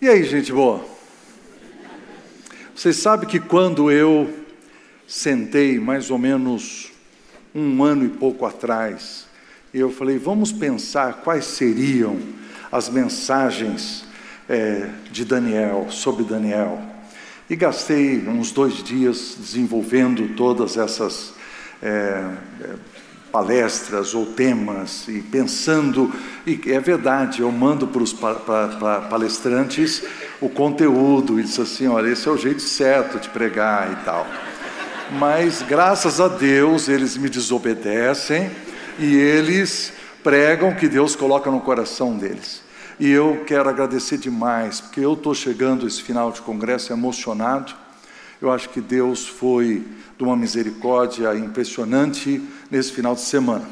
E aí, gente boa? Vocês sabem que quando eu sentei mais ou menos um ano e pouco atrás, eu falei, vamos pensar quais seriam as mensagens é, de Daniel, sobre Daniel. E gastei uns dois dias desenvolvendo todas essas é, palestras ou temas e pensando, e é verdade, eu mando para os palestrantes o conteúdo e diz assim: olha, esse é o jeito certo de pregar e tal. Mas graças a Deus eles me desobedecem e eles pregam que Deus coloca no coração deles. E eu quero agradecer demais, porque eu estou chegando esse final de congresso emocionado. Eu acho que Deus foi de uma misericórdia impressionante nesse final de semana.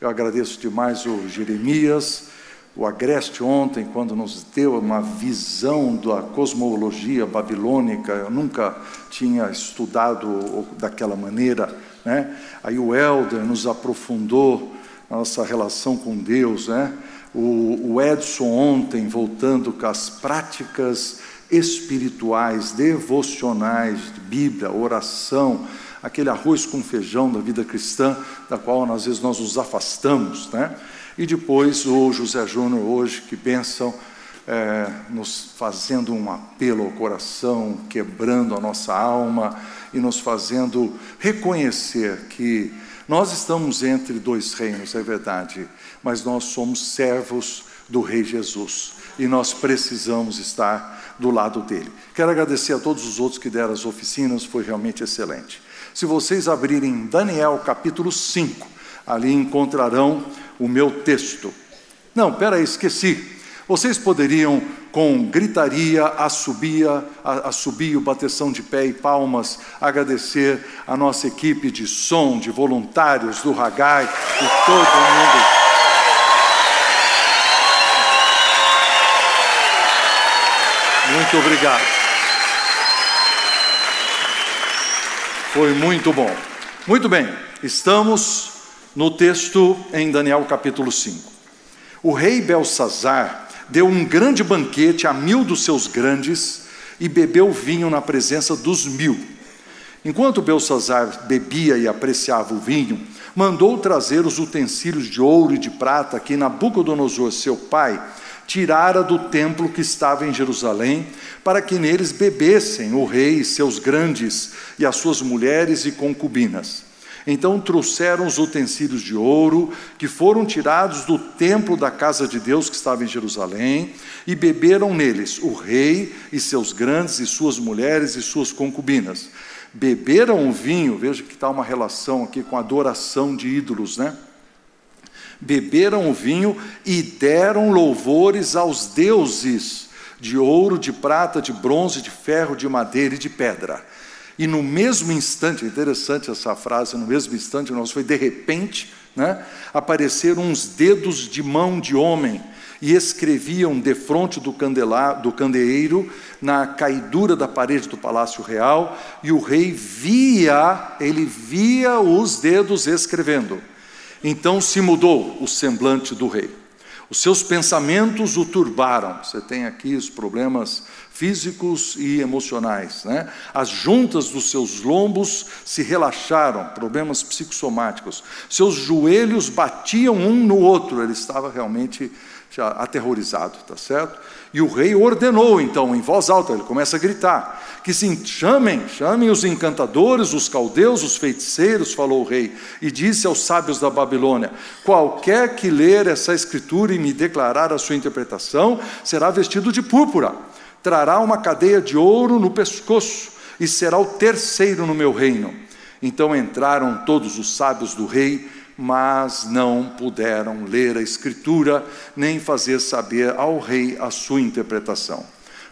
Eu agradeço demais o Jeremias, o Agreste ontem, quando nos deu uma visão da cosmologia babilônica, eu nunca tinha estudado daquela maneira. Né? Aí o Helder nos aprofundou nossa relação com Deus. Né? O, o Edson ontem, voltando com as práticas espirituais, devocionais, de Bíblia, oração, aquele arroz com feijão da vida cristã, da qual às vezes nós nos afastamos, né? E depois o José Júnior hoje, que bênção, é, nos fazendo um apelo ao coração, quebrando a nossa alma e nos fazendo reconhecer que nós estamos entre dois reinos, é verdade, mas nós somos servos do Rei Jesus e nós precisamos estar do lado dele. Quero agradecer a todos os outros que deram as oficinas, foi realmente excelente. Se vocês abrirem Daniel capítulo 5, ali encontrarão o meu texto. Não, peraí, esqueci. Vocês poderiam, com gritaria, assobia, assobio, bateção de pé e palmas, agradecer a nossa equipe de som, de voluntários do Ragai e todo mundo. Muito obrigado. Foi muito bom. Muito bem, estamos no texto em Daniel capítulo 5. O rei Belsazar deu um grande banquete a mil dos seus grandes e bebeu vinho na presença dos mil. Enquanto Belsazar bebia e apreciava o vinho, mandou trazer os utensílios de ouro e de prata que Nabucodonosor, seu pai, tirara do templo que estava em Jerusalém, para que neles bebessem o rei, seus grandes, e as suas mulheres e concubinas. Então trouxeram os utensílios de ouro, que foram tirados do templo da casa de Deus que estava em Jerusalém, e beberam neles o rei e seus grandes, e suas mulheres e suas concubinas. Beberam o vinho, veja que está uma relação aqui com a adoração de ídolos, né? Beberam o vinho e deram louvores aos deuses de ouro, de prata, de bronze, de ferro, de madeira e de pedra. E no mesmo instante, interessante essa frase, no mesmo instante, nós foi de repente, né, apareceram uns dedos de mão de homem e escreviam defronte do, candelá, do candeeiro, na caidura da parede do palácio real, e o rei via, ele via os dedos escrevendo. Então se mudou o semblante do rei. Os seus pensamentos o turbaram. Você tem aqui os problemas físicos e emocionais. Né? As juntas dos seus lombos se relaxaram, problemas psicossomáticos. Seus joelhos batiam um no outro. Ele estava realmente já aterrorizado, tá certo? E o rei ordenou, então, em voz alta, ele começa a gritar: que se chamem, chamem os encantadores, os caldeus, os feiticeiros, falou o rei, e disse aos sábios da Babilônia: qualquer que ler essa escritura e me declarar a sua interpretação, será vestido de púrpura, trará uma cadeia de ouro no pescoço, e será o terceiro no meu reino. Então entraram todos os sábios do rei mas não puderam ler a Escritura, nem fazer saber ao rei a sua interpretação.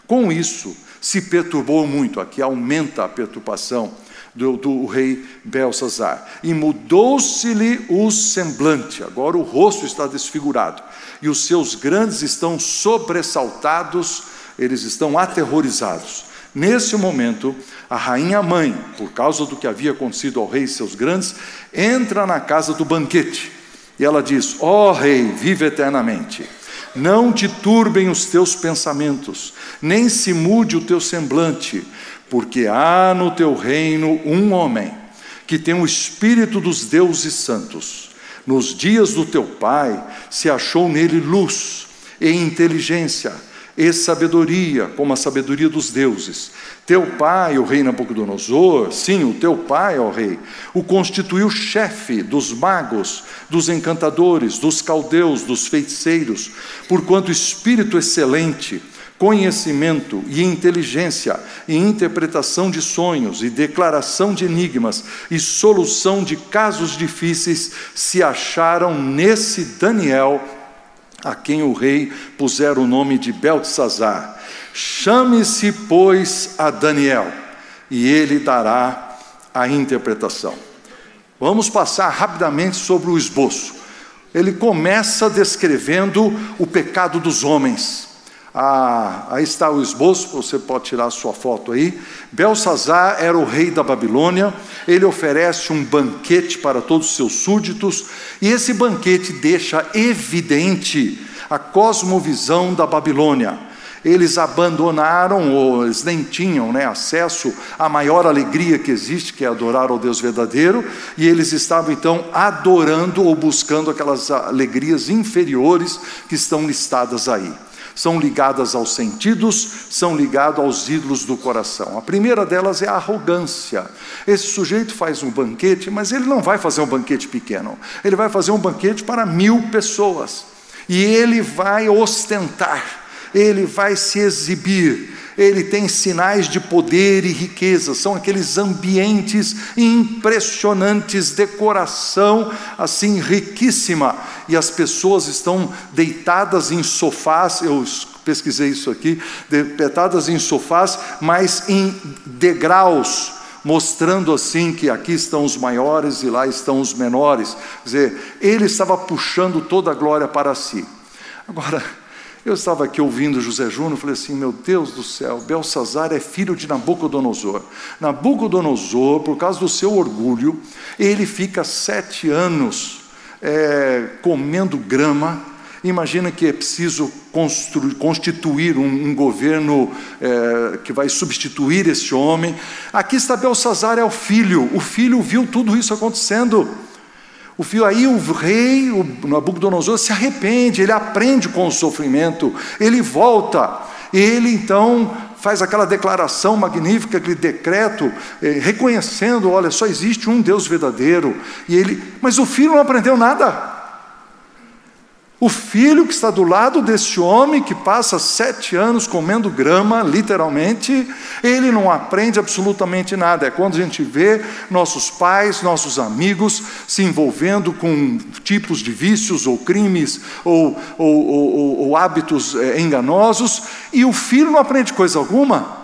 Com isso, se perturbou muito, aqui aumenta a perturbação do, do rei Belsazar, e mudou-se-lhe o semblante, agora o rosto está desfigurado, e os seus grandes estão sobressaltados, eles estão aterrorizados. Nesse momento, a rainha mãe, por causa do que havia acontecido ao rei e seus grandes, entra na casa do banquete. E ela diz: Ó oh, rei, vive eternamente. Não te turbem os teus pensamentos, nem se mude o teu semblante, porque há no teu reino um homem que tem o espírito dos deuses santos. Nos dias do teu pai se achou nele luz e inteligência e sabedoria, como a sabedoria dos deuses. Teu pai, o rei Nabucodonosor, sim, o teu pai, ó rei, o constituiu chefe dos magos, dos encantadores, dos caldeus, dos feiticeiros, porquanto espírito excelente, conhecimento e inteligência, e interpretação de sonhos, e declaração de enigmas, e solução de casos difíceis se acharam nesse Daniel, a quem o rei pusera o nome de Beltesazar. Chame-se, pois, a Daniel, e ele dará a interpretação. Vamos passar rapidamente sobre o esboço. Ele começa descrevendo o pecado dos homens. Ah, aí está o esboço, você pode tirar a sua foto aí. Belsazar era o rei da Babilônia, ele oferece um banquete para todos os seus súditos, e esse banquete deixa evidente a cosmovisão da Babilônia. Eles abandonaram, ou eles nem tinham né, acesso à maior alegria que existe, que é adorar ao Deus verdadeiro, e eles estavam então adorando ou buscando aquelas alegrias inferiores que estão listadas aí são ligadas aos sentidos, são ligadas aos ídolos do coração. A primeira delas é a arrogância. Esse sujeito faz um banquete, mas ele não vai fazer um banquete pequeno, ele vai fazer um banquete para mil pessoas. E ele vai ostentar, ele vai se exibir, ele tem sinais de poder e riqueza, são aqueles ambientes impressionantes, decoração assim riquíssima, e as pessoas estão deitadas em sofás, eu pesquisei isso aqui, deitadas em sofás, mas em degraus, mostrando assim que aqui estão os maiores e lá estão os menores. Quer dizer, ele estava puxando toda a glória para si. Agora, eu estava aqui ouvindo José Júnior, falei assim: meu Deus do céu, Belsazar é filho de Nabucodonosor. Nabucodonosor, por causa do seu orgulho, ele fica sete anos é, comendo grama. Imagina que é preciso construir, constituir um, um governo é, que vai substituir esse homem. Aqui está Belsazar, é o filho. O filho viu tudo isso acontecendo. O filho aí o rei, o Nabucodonosor se arrepende, ele aprende com o sofrimento, ele volta, ele então faz aquela declaração magnífica, aquele decreto, eh, reconhecendo, olha, só existe um Deus verdadeiro. E ele, mas o filho não aprendeu nada. O filho que está do lado desse homem que passa sete anos comendo grama, literalmente, ele não aprende absolutamente nada. É quando a gente vê nossos pais, nossos amigos se envolvendo com tipos de vícios ou crimes ou, ou, ou, ou hábitos é, enganosos e o filho não aprende coisa alguma.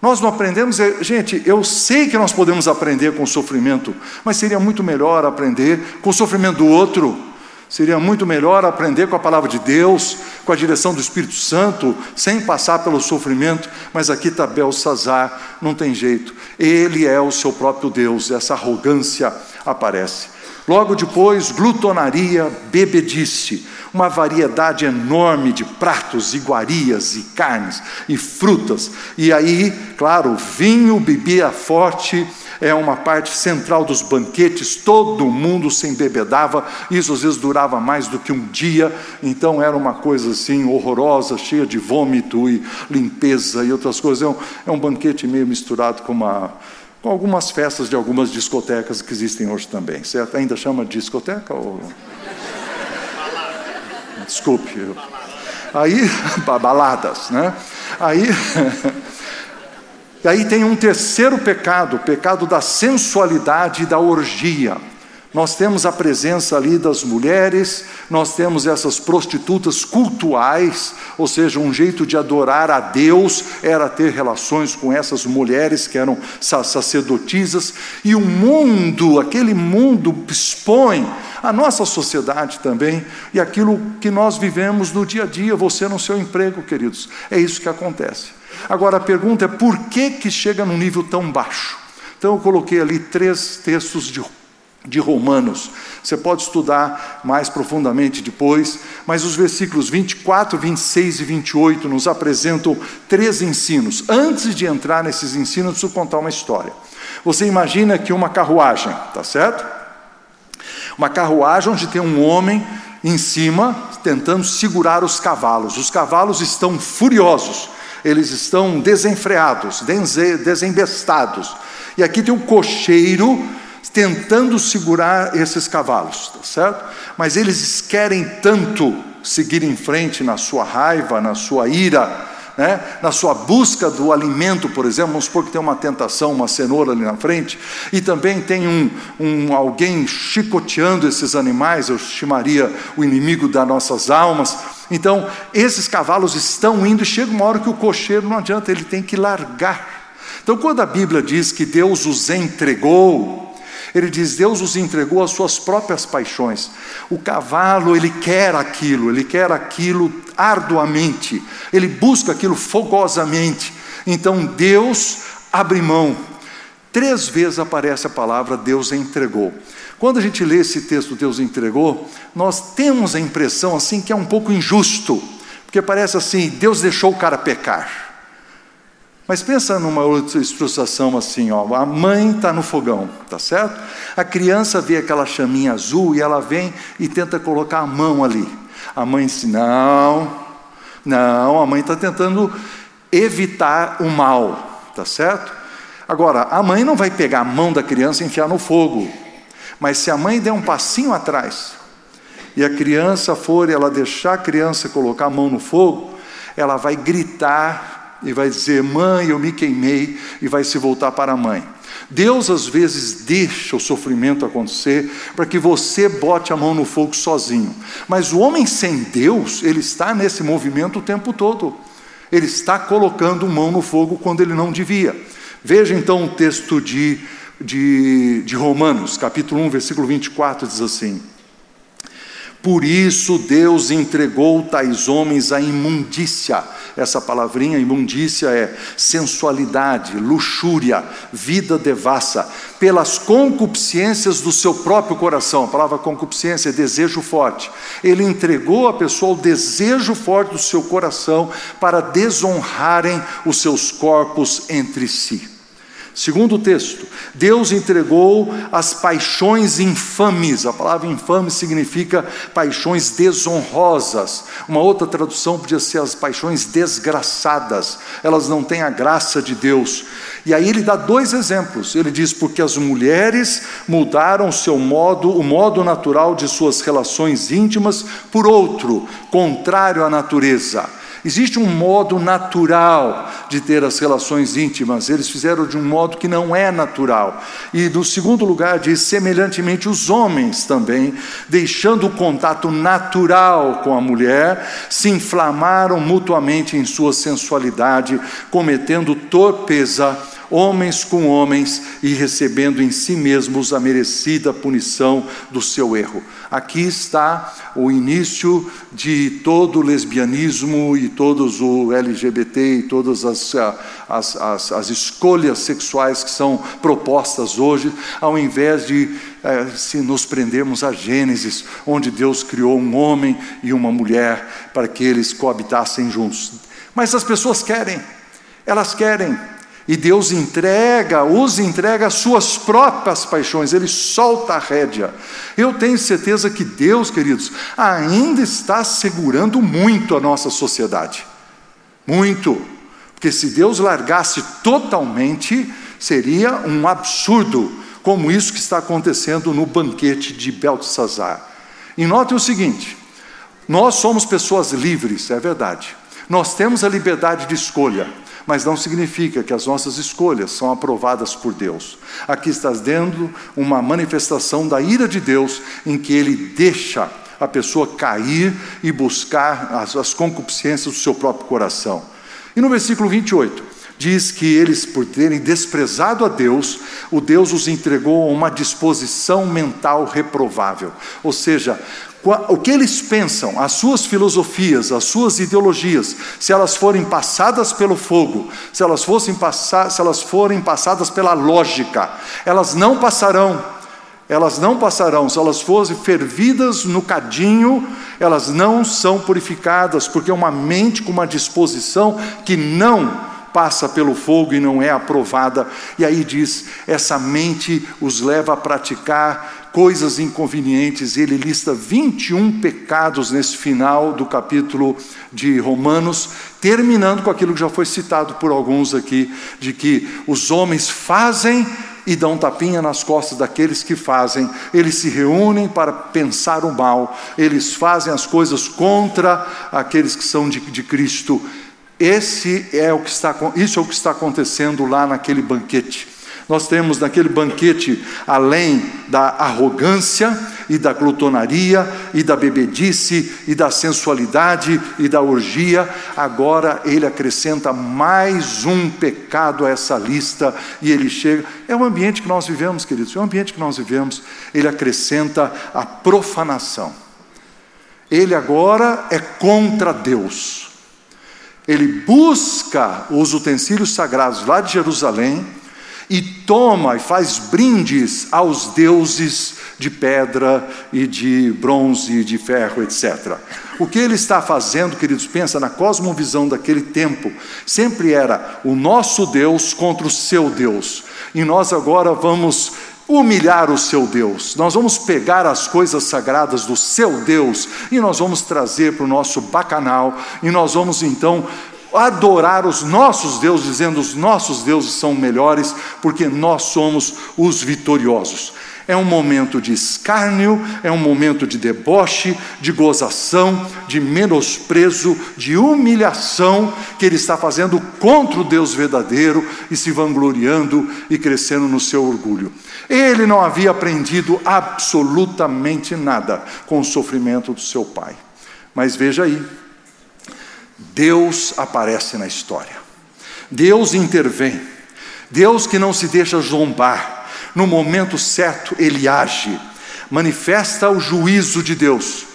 Nós não aprendemos, é, gente, eu sei que nós podemos aprender com o sofrimento, mas seria muito melhor aprender com o sofrimento do outro. Seria muito melhor aprender com a palavra de Deus, com a direção do Espírito Santo, sem passar pelo sofrimento, mas aqui está Belsazar, não tem jeito. Ele é o seu próprio Deus, essa arrogância aparece. Logo depois, glutonaria, bebedice, uma variedade enorme de pratos, iguarias e carnes e frutas. E aí, claro, vinho, bebia forte, é uma parte central dos banquetes, todo mundo se embebedava, isso às vezes durava mais do que um dia, então era uma coisa assim horrorosa, cheia de vômito e limpeza e outras coisas. É um, é um banquete meio misturado com uma com algumas festas de algumas discotecas que existem hoje também, certo? Ainda chama de discoteca ou Desculpe. Aí baladas, né? Aí E aí tem um terceiro pecado, o pecado da sensualidade e da orgia. Nós temos a presença ali das mulheres, nós temos essas prostitutas cultuais, ou seja, um jeito de adorar a Deus era ter relações com essas mulheres que eram sacerdotisas, e o mundo, aquele mundo expõe a nossa sociedade também e aquilo que nós vivemos no dia a dia, você no seu emprego, queridos. É isso que acontece. Agora a pergunta é por que, que chega num nível tão baixo? Então eu coloquei ali três textos de de Romanos. Você pode estudar mais profundamente depois, mas os versículos 24, 26 e 28 nos apresentam três ensinos. Antes de entrar nesses ensinos, preciso contar uma história. Você imagina que uma carruagem, tá certo? Uma carruagem onde tem um homem em cima tentando segurar os cavalos. Os cavalos estão furiosos, eles estão desenfreados, desembestados. E aqui tem um cocheiro tentando segurar esses cavalos, tá certo? Mas eles querem tanto seguir em frente na sua raiva, na sua ira, né? na sua busca do alimento, por exemplo, vamos supor que tem uma tentação, uma cenoura ali na frente, e também tem um, um alguém chicoteando esses animais, eu chamaria o inimigo das nossas almas. Então, esses cavalos estão indo, e chega uma hora que o cocheiro não adianta, ele tem que largar. Então, quando a Bíblia diz que Deus os entregou, ele diz: Deus os entregou às suas próprias paixões. O cavalo, ele quer aquilo, ele quer aquilo arduamente, ele busca aquilo fogosamente. Então Deus abre mão. Três vezes aparece a palavra Deus entregou. Quando a gente lê esse texto, Deus entregou, nós temos a impressão assim que é um pouco injusto, porque parece assim: Deus deixou o cara pecar. Mas pensa numa outra situação assim, ó, a mãe está no fogão, tá certo? A criança vê aquela chaminha azul e ela vem e tenta colocar a mão ali. A mãe diz: não, não, a mãe está tentando evitar o mal, tá certo? Agora, a mãe não vai pegar a mão da criança e enfiar no fogo, mas se a mãe der um passinho atrás e a criança for, ela deixar a criança colocar a mão no fogo, ela vai gritar e vai dizer: Mãe, eu me queimei, e vai se voltar para a mãe. Deus às vezes deixa o sofrimento acontecer para que você bote a mão no fogo sozinho. Mas o homem sem Deus, ele está nesse movimento o tempo todo. Ele está colocando mão no fogo quando ele não devia. Veja então o texto de, de, de Romanos, capítulo 1, versículo 24, diz assim. Por isso Deus entregou tais homens à imundícia. Essa palavrinha imundícia é sensualidade, luxúria, vida devassa, pelas concupiscências do seu próprio coração. A palavra concupiscência é desejo forte. Ele entregou a pessoa ao desejo forte do seu coração para desonrarem os seus corpos entre si. Segundo o texto, Deus entregou as paixões infames. A palavra infame significa paixões desonrosas. Uma outra tradução podia ser as paixões desgraçadas. Elas não têm a graça de Deus. E aí ele dá dois exemplos. Ele diz: porque as mulheres mudaram seu modo, o modo natural de suas relações íntimas por outro, contrário à natureza. Existe um modo natural de ter as relações íntimas, eles fizeram de um modo que não é natural. E no segundo lugar, diz: semelhantemente, os homens também, deixando o contato natural com a mulher, se inflamaram mutuamente em sua sensualidade, cometendo torpeza homens com homens e recebendo em si mesmos a merecida punição do seu erro. Aqui está o início de todo o lesbianismo e todos o LGBT e todas as, as, as, as escolhas sexuais que são propostas hoje, ao invés de é, se nos prendermos a Gênesis, onde Deus criou um homem e uma mulher para que eles coabitassem juntos. Mas as pessoas querem, elas querem e Deus entrega, os entrega as suas próprias paixões, Ele solta a rédea. Eu tenho certeza que Deus, queridos, ainda está segurando muito a nossa sociedade. Muito. Porque se Deus largasse totalmente, seria um absurdo, como isso que está acontecendo no banquete de Beltesazar. E note o seguinte: nós somos pessoas livres, é verdade. Nós temos a liberdade de escolha mas não significa que as nossas escolhas são aprovadas por Deus. Aqui está dando uma manifestação da ira de Deus, em que Ele deixa a pessoa cair e buscar as, as concupiscências do seu próprio coração. E no versículo 28, diz que eles, por terem desprezado a Deus, o Deus os entregou a uma disposição mental reprovável. Ou seja, o que eles pensam, as suas filosofias, as suas ideologias, se elas forem passadas pelo fogo, se elas, fossem passar, se elas forem passadas pela lógica, elas não passarão. elas não passarão, se elas fossem fervidas no cadinho, elas não são purificadas, porque é uma mente com uma disposição que não passa pelo fogo e não é aprovada. E aí diz: essa mente os leva a praticar coisas inconvenientes. Ele lista 21 pecados nesse final do capítulo de Romanos, terminando com aquilo que já foi citado por alguns aqui, de que os homens fazem e dão tapinha nas costas daqueles que fazem. Eles se reúnem para pensar o mal, eles fazem as coisas contra aqueles que são de, de Cristo. Esse é o que está, isso é o que está acontecendo lá naquele banquete. Nós temos naquele banquete, além da arrogância e da glutonaria e da bebedice e da sensualidade e da orgia, agora ele acrescenta mais um pecado a essa lista e ele chega. É o ambiente que nós vivemos, queridos, é o ambiente que nós vivemos. Ele acrescenta a profanação. Ele agora é contra Deus ele busca os utensílios sagrados lá de Jerusalém e toma e faz brindes aos deuses de pedra e de bronze e de ferro, etc. O que ele está fazendo, queridos, pensa na cosmovisão daquele tempo, sempre era o nosso Deus contra o seu Deus. E nós agora vamos humilhar o seu Deus. Nós vamos pegar as coisas sagradas do seu Deus e nós vamos trazer para o nosso bacanal e nós vamos então adorar os nossos deuses, dizendo os nossos deuses são melhores porque nós somos os vitoriosos. É um momento de escárnio, é um momento de deboche, de gozação, de menosprezo, de humilhação que ele está fazendo contra o Deus verdadeiro e se vangloriando e crescendo no seu orgulho. Ele não havia aprendido absolutamente nada com o sofrimento do seu pai. Mas veja aí, Deus aparece na história. Deus intervém. Deus que não se deixa zombar. No momento certo, ele age. Manifesta o juízo de Deus.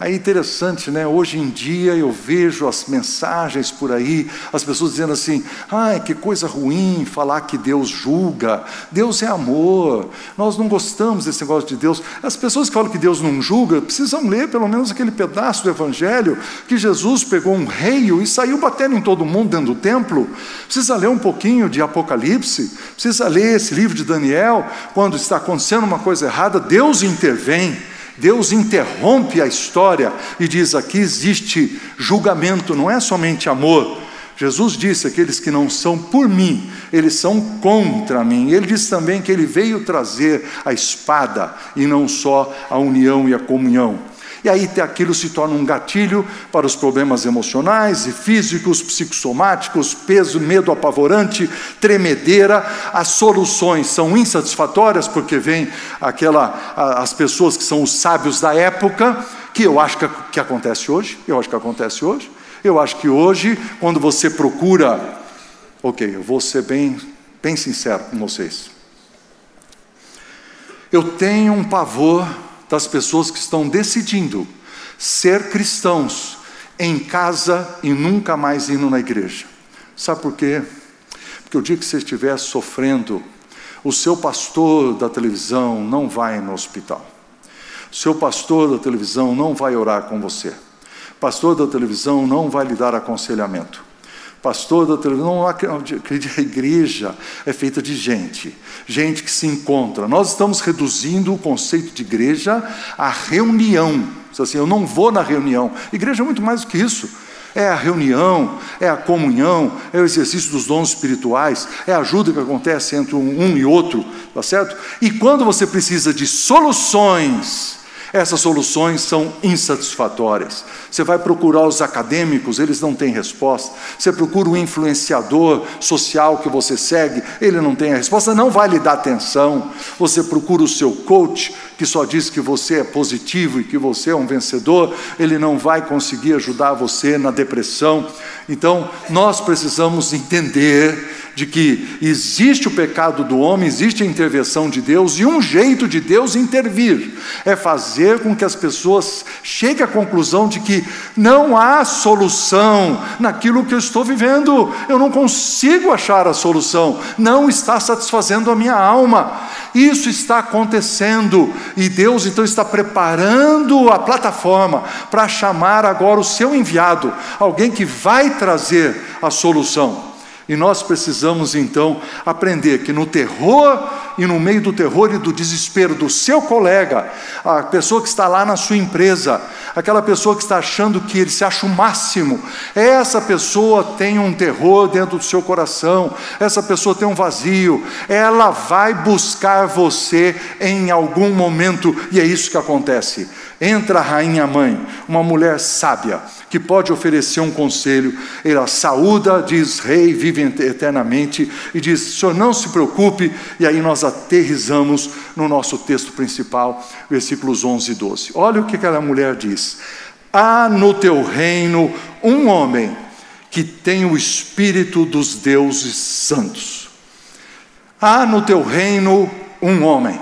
Aí é interessante, né? Hoje em dia eu vejo as mensagens por aí, as pessoas dizendo assim: ai, que coisa ruim falar que Deus julga. Deus é amor. Nós não gostamos desse negócio de Deus. As pessoas que falam que Deus não julga precisam ler pelo menos aquele pedaço do Evangelho que Jesus pegou um rei e saiu batendo em todo mundo dentro do templo. Precisa ler um pouquinho de Apocalipse, precisa ler esse livro de Daniel. Quando está acontecendo uma coisa errada, Deus intervém. Deus interrompe a história e diz: aqui existe julgamento, não é somente amor. Jesus disse: aqueles que não são por mim, eles são contra mim. Ele diz também que ele veio trazer a espada e não só a união e a comunhão. E aí aquilo se torna um gatilho para os problemas emocionais e físicos, psicossomáticos, peso, medo apavorante, tremedeira. As soluções são insatisfatórias porque vem aquela as pessoas que são os sábios da época, que eu acho que, que acontece hoje, eu acho que acontece hoje. Eu acho que hoje, quando você procura, ok, eu vou ser bem, bem sincero com vocês. Eu tenho um pavor das pessoas que estão decidindo ser cristãos em casa e nunca mais indo na igreja. Sabe por quê? Porque o dia que você estiver sofrendo, o seu pastor da televisão não vai no hospital. O seu pastor da televisão não vai orar com você. O pastor da televisão não vai lhe dar aconselhamento pastor da não acredito, a igreja é feita de gente, gente que se encontra. Nós estamos reduzindo o conceito de igreja à reunião. Assim, eu não vou na reunião. Igreja é muito mais do que isso. É a reunião, é a comunhão, é o exercício dos dons espirituais, é a ajuda que acontece entre um e outro, tá certo? E quando você precisa de soluções, essas soluções são insatisfatórias. Você vai procurar os acadêmicos, eles não têm resposta. Você procura o influenciador social que você segue, ele não tem a resposta, não vai lhe dar atenção. Você procura o seu coach, que só diz que você é positivo e que você é um vencedor, ele não vai conseguir ajudar você na depressão. Então, nós precisamos entender de que existe o pecado do homem, existe a intervenção de Deus, e um jeito de Deus intervir é fazer com que as pessoas cheguem à conclusão de que não há solução naquilo que eu estou vivendo, eu não consigo achar a solução, não está satisfazendo a minha alma. Isso está acontecendo e Deus então está preparando a plataforma para chamar agora o seu enviado, alguém que vai trazer a solução. E nós precisamos então aprender que no terror e no meio do terror e do desespero do seu colega, a pessoa que está lá na sua empresa, aquela pessoa que está achando que ele se acha o máximo, essa pessoa tem um terror dentro do seu coração, essa pessoa tem um vazio, ela vai buscar você em algum momento, e é isso que acontece. Entra a rainha mãe, uma mulher sábia, que pode oferecer um conselho. Ela saúda, diz: Rei, vive eternamente, e diz: Senhor, não se preocupe. E aí nós aterrizamos no nosso texto principal, versículos 11 e 12. Olha o que aquela mulher diz: Há no teu reino um homem que tem o espírito dos deuses santos. Há no teu reino um homem.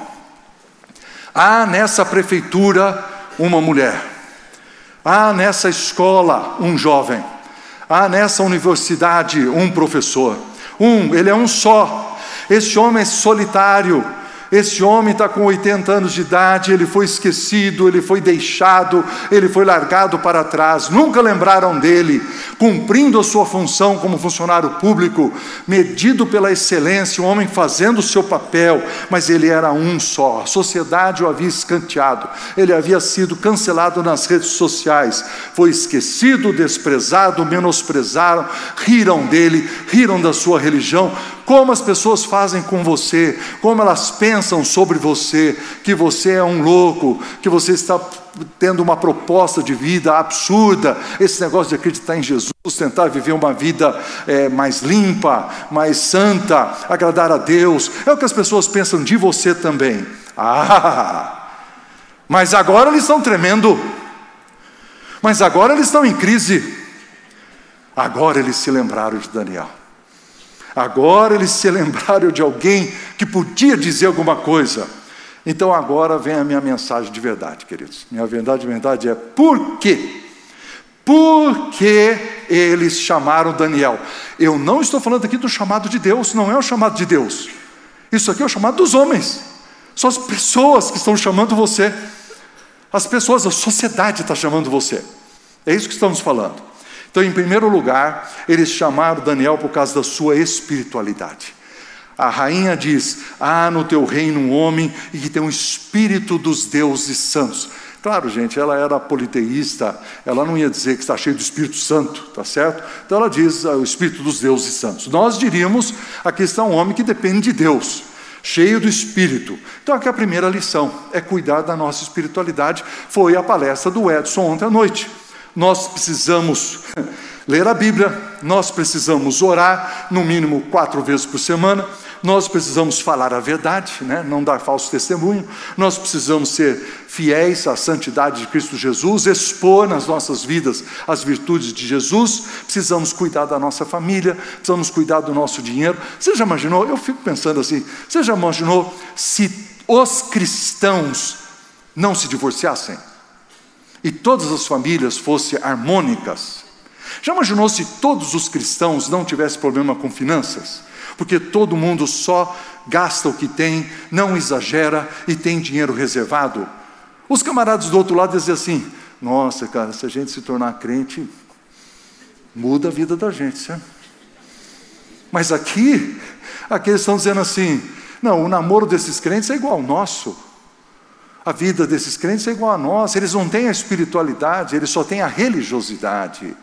Há nessa prefeitura uma mulher. Há nessa escola um jovem. Há nessa universidade um professor. Um, ele é um só. Este homem é solitário, esse homem está com 80 anos de idade, ele foi esquecido, ele foi deixado, ele foi largado para trás, nunca lembraram dele, cumprindo a sua função como funcionário público, medido pela excelência, um homem fazendo o seu papel, mas ele era um só, a sociedade o havia escanteado, ele havia sido cancelado nas redes sociais, foi esquecido, desprezado, menosprezaram, riram dele, riram da sua religião, como as pessoas fazem com você, como elas pensam sobre você, que você é um louco, que você está tendo uma proposta de vida absurda, esse negócio de acreditar em Jesus, tentar viver uma vida é, mais limpa, mais santa, agradar a Deus, é o que as pessoas pensam de você também. Ah, mas agora eles estão tremendo, mas agora eles estão em crise, agora eles se lembraram de Daniel. Agora eles se lembraram de alguém que podia dizer alguma coisa. Então agora vem a minha mensagem de verdade, queridos. Minha verdade de verdade é por quê? Por que eles chamaram Daniel? Eu não estou falando aqui do chamado de Deus, não é o chamado de Deus. Isso aqui é o chamado dos homens. São as pessoas que estão chamando você. As pessoas, a sociedade está chamando você. É isso que estamos falando. Então, em primeiro lugar, eles chamaram Daniel por causa da sua espiritualidade. A rainha diz: Há no teu reino um homem e que tem um espírito dos deuses santos. Claro, gente, ela era politeísta, ela não ia dizer que está cheio do Espírito Santo, tá certo? Então ela diz ah, o Espírito dos deuses santos. Nós diríamos aqui está um homem que depende de Deus, cheio do Espírito. Então aqui é a primeira lição é cuidar da nossa espiritualidade. Foi a palestra do Edson ontem à noite nós precisamos ler a Bíblia, nós precisamos orar, no mínimo quatro vezes por semana, nós precisamos falar a verdade, né? não dar falso testemunho, nós precisamos ser fiéis à santidade de Cristo Jesus, expor nas nossas vidas as virtudes de Jesus, precisamos cuidar da nossa família, precisamos cuidar do nosso dinheiro. Você já imaginou? Eu fico pensando assim: você já imaginou se os cristãos não se divorciassem? E todas as famílias fossem harmônicas. Já imaginou se todos os cristãos não tivessem problema com finanças? Porque todo mundo só gasta o que tem, não exagera e tem dinheiro reservado. Os camaradas do outro lado dizem assim: Nossa, cara, se a gente se tornar crente, muda a vida da gente, certo? Mas aqui, aqui eles estão dizendo assim: Não, o namoro desses crentes é igual ao nosso. A vida desses crentes é igual a nós, eles não têm a espiritualidade, eles só têm a religiosidade.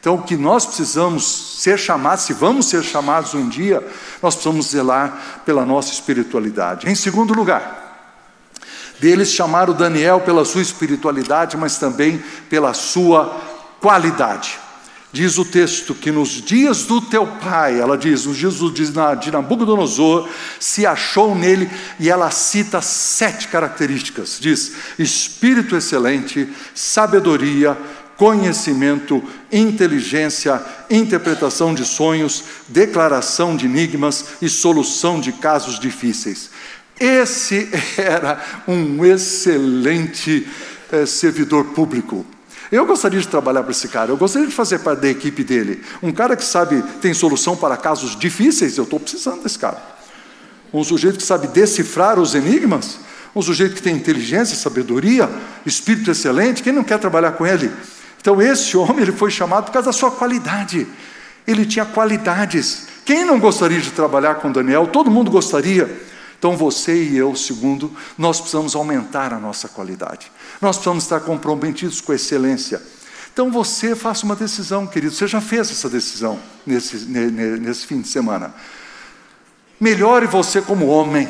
Então, o que nós precisamos ser chamados, se vamos ser chamados um dia, nós precisamos zelar pela nossa espiritualidade. Em segundo lugar, deles chamaram Daniel pela sua espiritualidade, mas também pela sua qualidade. Diz o texto que nos dias do teu pai, ela diz, nos dias de Nabucodonosor, se achou nele, e ela cita sete características: diz espírito excelente, sabedoria, conhecimento, inteligência, interpretação de sonhos, declaração de enigmas e solução de casos difíceis. Esse era um excelente eh, servidor público. Eu gostaria de trabalhar para esse cara, eu gostaria de fazer parte da equipe dele. Um cara que sabe, tem solução para casos difíceis, eu estou precisando desse cara. Um sujeito que sabe decifrar os enigmas, um sujeito que tem inteligência, sabedoria, espírito excelente, quem não quer trabalhar com ele? Então esse homem ele foi chamado por causa da sua qualidade. Ele tinha qualidades. Quem não gostaria de trabalhar com Daniel? Todo mundo gostaria. Então você e eu, segundo, nós precisamos aumentar a nossa qualidade. Nós precisamos estar comprometidos com a excelência. Então você faça uma decisão, querido. Você já fez essa decisão nesse, nesse fim de semana. Melhore você como homem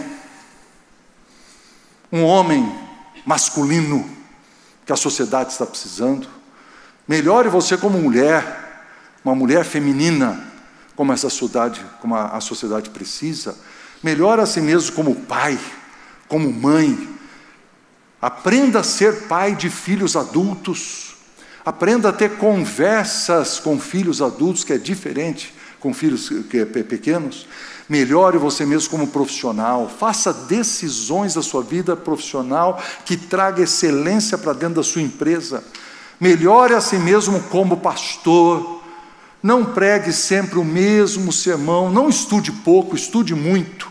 um homem masculino que a sociedade está precisando. Melhore você como mulher, uma mulher feminina, como essa como a, a sociedade precisa. Melhore a si mesmo como pai, como mãe. Aprenda a ser pai de filhos adultos. Aprenda a ter conversas com filhos adultos, que é diferente com filhos pequenos. Melhore você mesmo como profissional, faça decisões da sua vida profissional que traga excelência para dentro da sua empresa. Melhore a si mesmo como pastor. Não pregue sempre o mesmo sermão, não estude pouco, estude muito.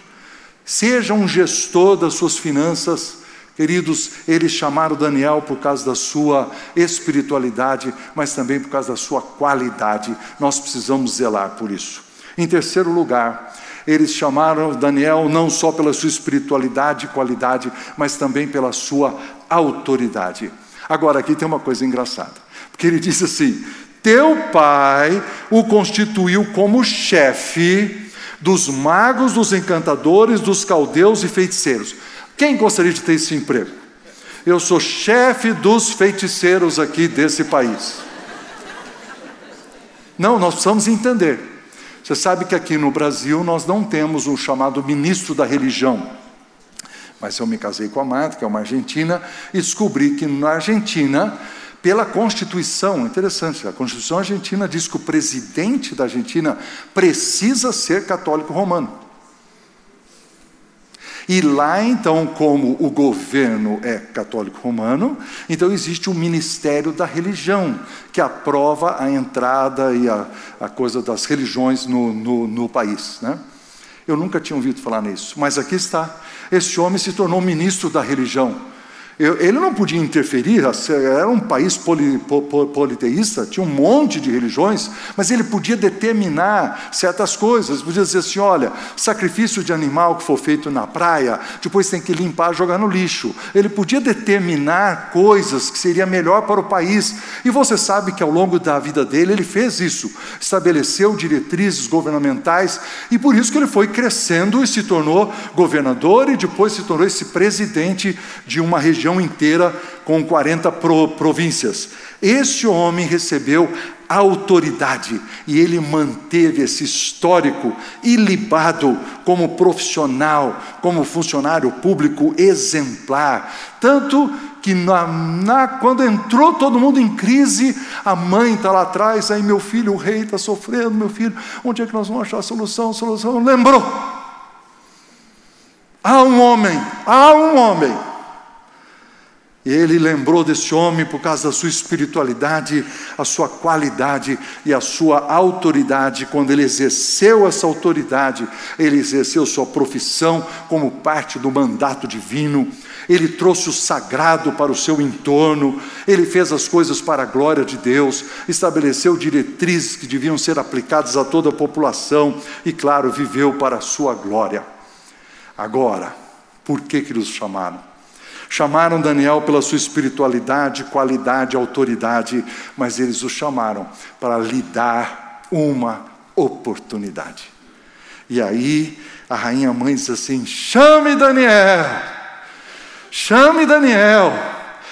Seja um gestor das suas finanças. Queridos, eles chamaram Daniel por causa da sua espiritualidade, mas também por causa da sua qualidade. Nós precisamos zelar por isso. Em terceiro lugar, eles chamaram Daniel não só pela sua espiritualidade e qualidade, mas também pela sua autoridade. Agora, aqui tem uma coisa engraçada, porque ele diz assim: Teu pai o constituiu como chefe dos magos, dos encantadores, dos caldeus e feiticeiros. Quem gostaria de ter esse emprego? Eu sou chefe dos feiticeiros aqui desse país. Não, nós precisamos entender. Você sabe que aqui no Brasil nós não temos o chamado ministro da religião. Mas eu me casei com a Marta, que é uma argentina, e descobri que na Argentina, pela Constituição, interessante, a Constituição argentina diz que o presidente da Argentina precisa ser católico romano. E lá, então, como o governo é católico romano, então existe o Ministério da Religião, que aprova a entrada e a, a coisa das religiões no, no, no país. Né? Eu nunca tinha ouvido falar nisso, mas aqui está. Esse homem se tornou ministro da religião. Ele não podia interferir, era um país poli, politeísta, tinha um monte de religiões, mas ele podia determinar certas coisas. Podia dizer assim: olha, sacrifício de animal que for feito na praia, depois tem que limpar, jogar no lixo. Ele podia determinar coisas que seria melhor para o país. E você sabe que ao longo da vida dele ele fez isso, estabeleceu diretrizes governamentais e por isso que ele foi crescendo e se tornou governador e depois se tornou esse presidente de uma região região inteira com 40 pro, províncias. Esse homem recebeu autoridade e ele manteve esse histórico ilibado como profissional, como funcionário público exemplar. Tanto que na, na, quando entrou todo mundo em crise, a mãe está lá atrás, aí meu filho, o rei está sofrendo, meu filho, onde é que nós vamos achar a solução? Solução lembrou. Há um homem, há um homem ele lembrou desse homem por causa da sua espiritualidade, a sua qualidade e a sua autoridade. Quando ele exerceu essa autoridade, ele exerceu sua profissão como parte do mandato divino. Ele trouxe o sagrado para o seu entorno, ele fez as coisas para a glória de Deus, estabeleceu diretrizes que deviam ser aplicadas a toda a população e, claro, viveu para a sua glória. Agora, por que que eles chamaram? Chamaram Daniel pela sua espiritualidade, qualidade, autoridade, mas eles o chamaram para lhe dar uma oportunidade. E aí a rainha mãe diz assim: chame Daniel, chame Daniel,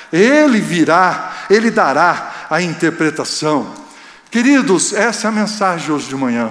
ele virá, ele dará a interpretação. Queridos, essa é a mensagem hoje de manhã.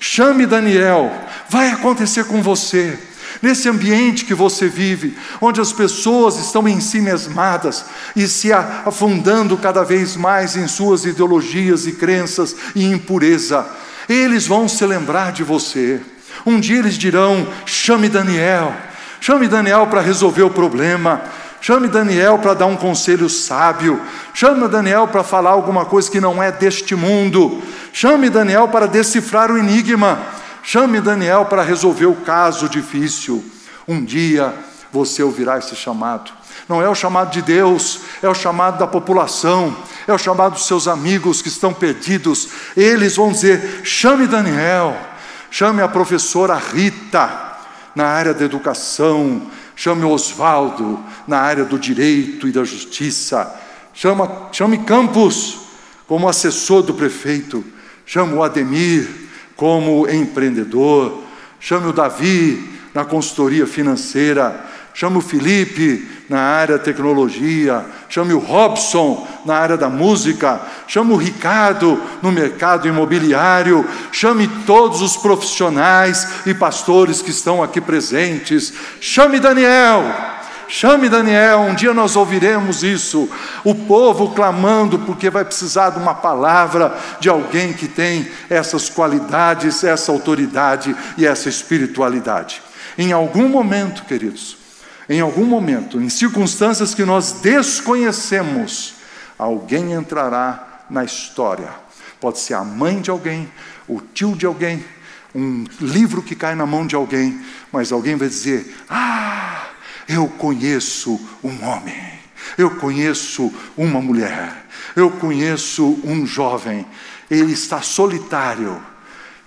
Chame Daniel, vai acontecer com você. Nesse ambiente que você vive, onde as pessoas estão em si mesmadas e se afundando cada vez mais em suas ideologias e crenças e impureza, eles vão se lembrar de você. Um dia eles dirão: chame Daniel, chame Daniel para resolver o problema. Chame Daniel para dar um conselho sábio. Chame Daniel para falar alguma coisa que não é deste mundo. Chame Daniel para decifrar o enigma. Chame Daniel para resolver o caso difícil. Um dia você ouvirá esse chamado. Não é o chamado de Deus, é o chamado da população, é o chamado dos seus amigos que estão perdidos. Eles vão dizer: chame Daniel, chame a professora Rita na área da educação, chame Oswaldo na área do direito e da justiça, chama, chame Campos como assessor do prefeito, chame o Ademir como empreendedor, chame o Davi na consultoria financeira, chame o Felipe na área tecnologia, chame o Robson na área da música, chame o Ricardo no mercado imobiliário, chame todos os profissionais e pastores que estão aqui presentes, chame Daniel. Chame Daniel, um dia nós ouviremos isso, o povo clamando porque vai precisar de uma palavra de alguém que tem essas qualidades, essa autoridade e essa espiritualidade. Em algum momento, queridos, em algum momento, em circunstâncias que nós desconhecemos, alguém entrará na história. Pode ser a mãe de alguém, o tio de alguém, um livro que cai na mão de alguém, mas alguém vai dizer: Ah, eu conheço um homem, eu conheço uma mulher, eu conheço um jovem, ele está solitário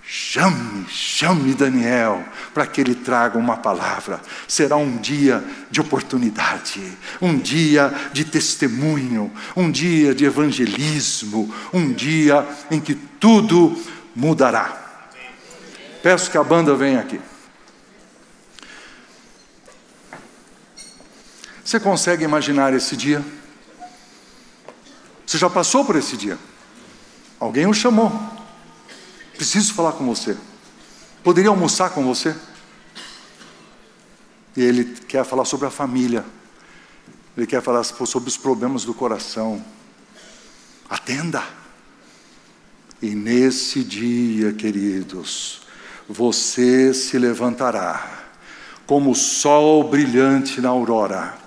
Chame, chame Daniel para que ele traga uma palavra. Será um dia de oportunidade, um dia de testemunho, um dia de evangelismo, um dia em que tudo mudará. Peço que a banda venha aqui. Você consegue imaginar esse dia? Você já passou por esse dia? Alguém o chamou. Preciso falar com você. Poderia almoçar com você? E ele quer falar sobre a família. Ele quer falar sobre os problemas do coração. Atenda. E nesse dia, queridos, você se levantará como o sol brilhante na aurora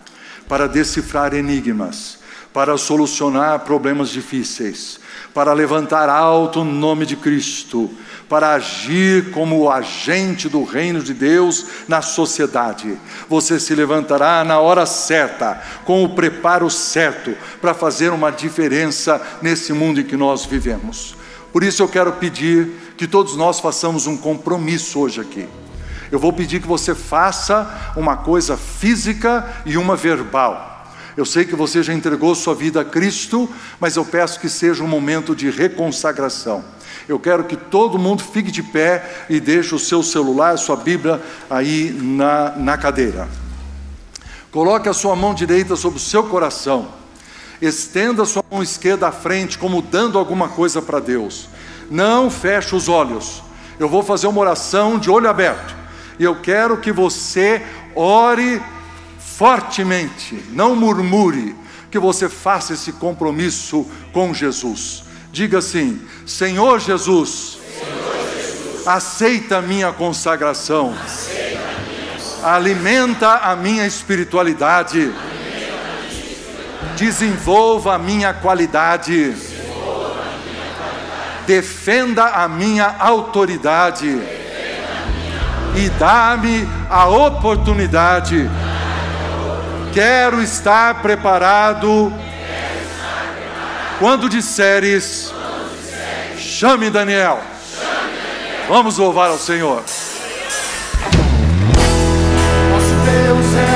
para decifrar enigmas, para solucionar problemas difíceis, para levantar alto o nome de Cristo, para agir como agente do reino de Deus na sociedade. Você se levantará na hora certa, com o preparo certo, para fazer uma diferença nesse mundo em que nós vivemos. Por isso eu quero pedir que todos nós façamos um compromisso hoje aqui. Eu vou pedir que você faça uma coisa física e uma verbal. Eu sei que você já entregou sua vida a Cristo, mas eu peço que seja um momento de reconsagração. Eu quero que todo mundo fique de pé e deixe o seu celular, sua Bíblia aí na, na cadeira. Coloque a sua mão direita sobre o seu coração. Estenda a sua mão esquerda à frente, como dando alguma coisa para Deus. Não feche os olhos. Eu vou fazer uma oração de olho aberto. E eu quero que você ore fortemente, não murmure, que você faça esse compromisso com Jesus. Diga assim: Senhor Jesus, Senhor Jesus aceita a minha consagração, a minha... alimenta a minha espiritualidade, desenvolva a minha qualidade, defenda a minha autoridade e dá-me a oportunidade Quero estar preparado. Quando disseres, chame Daniel. Vamos louvar ao Senhor. Nosso Deus é.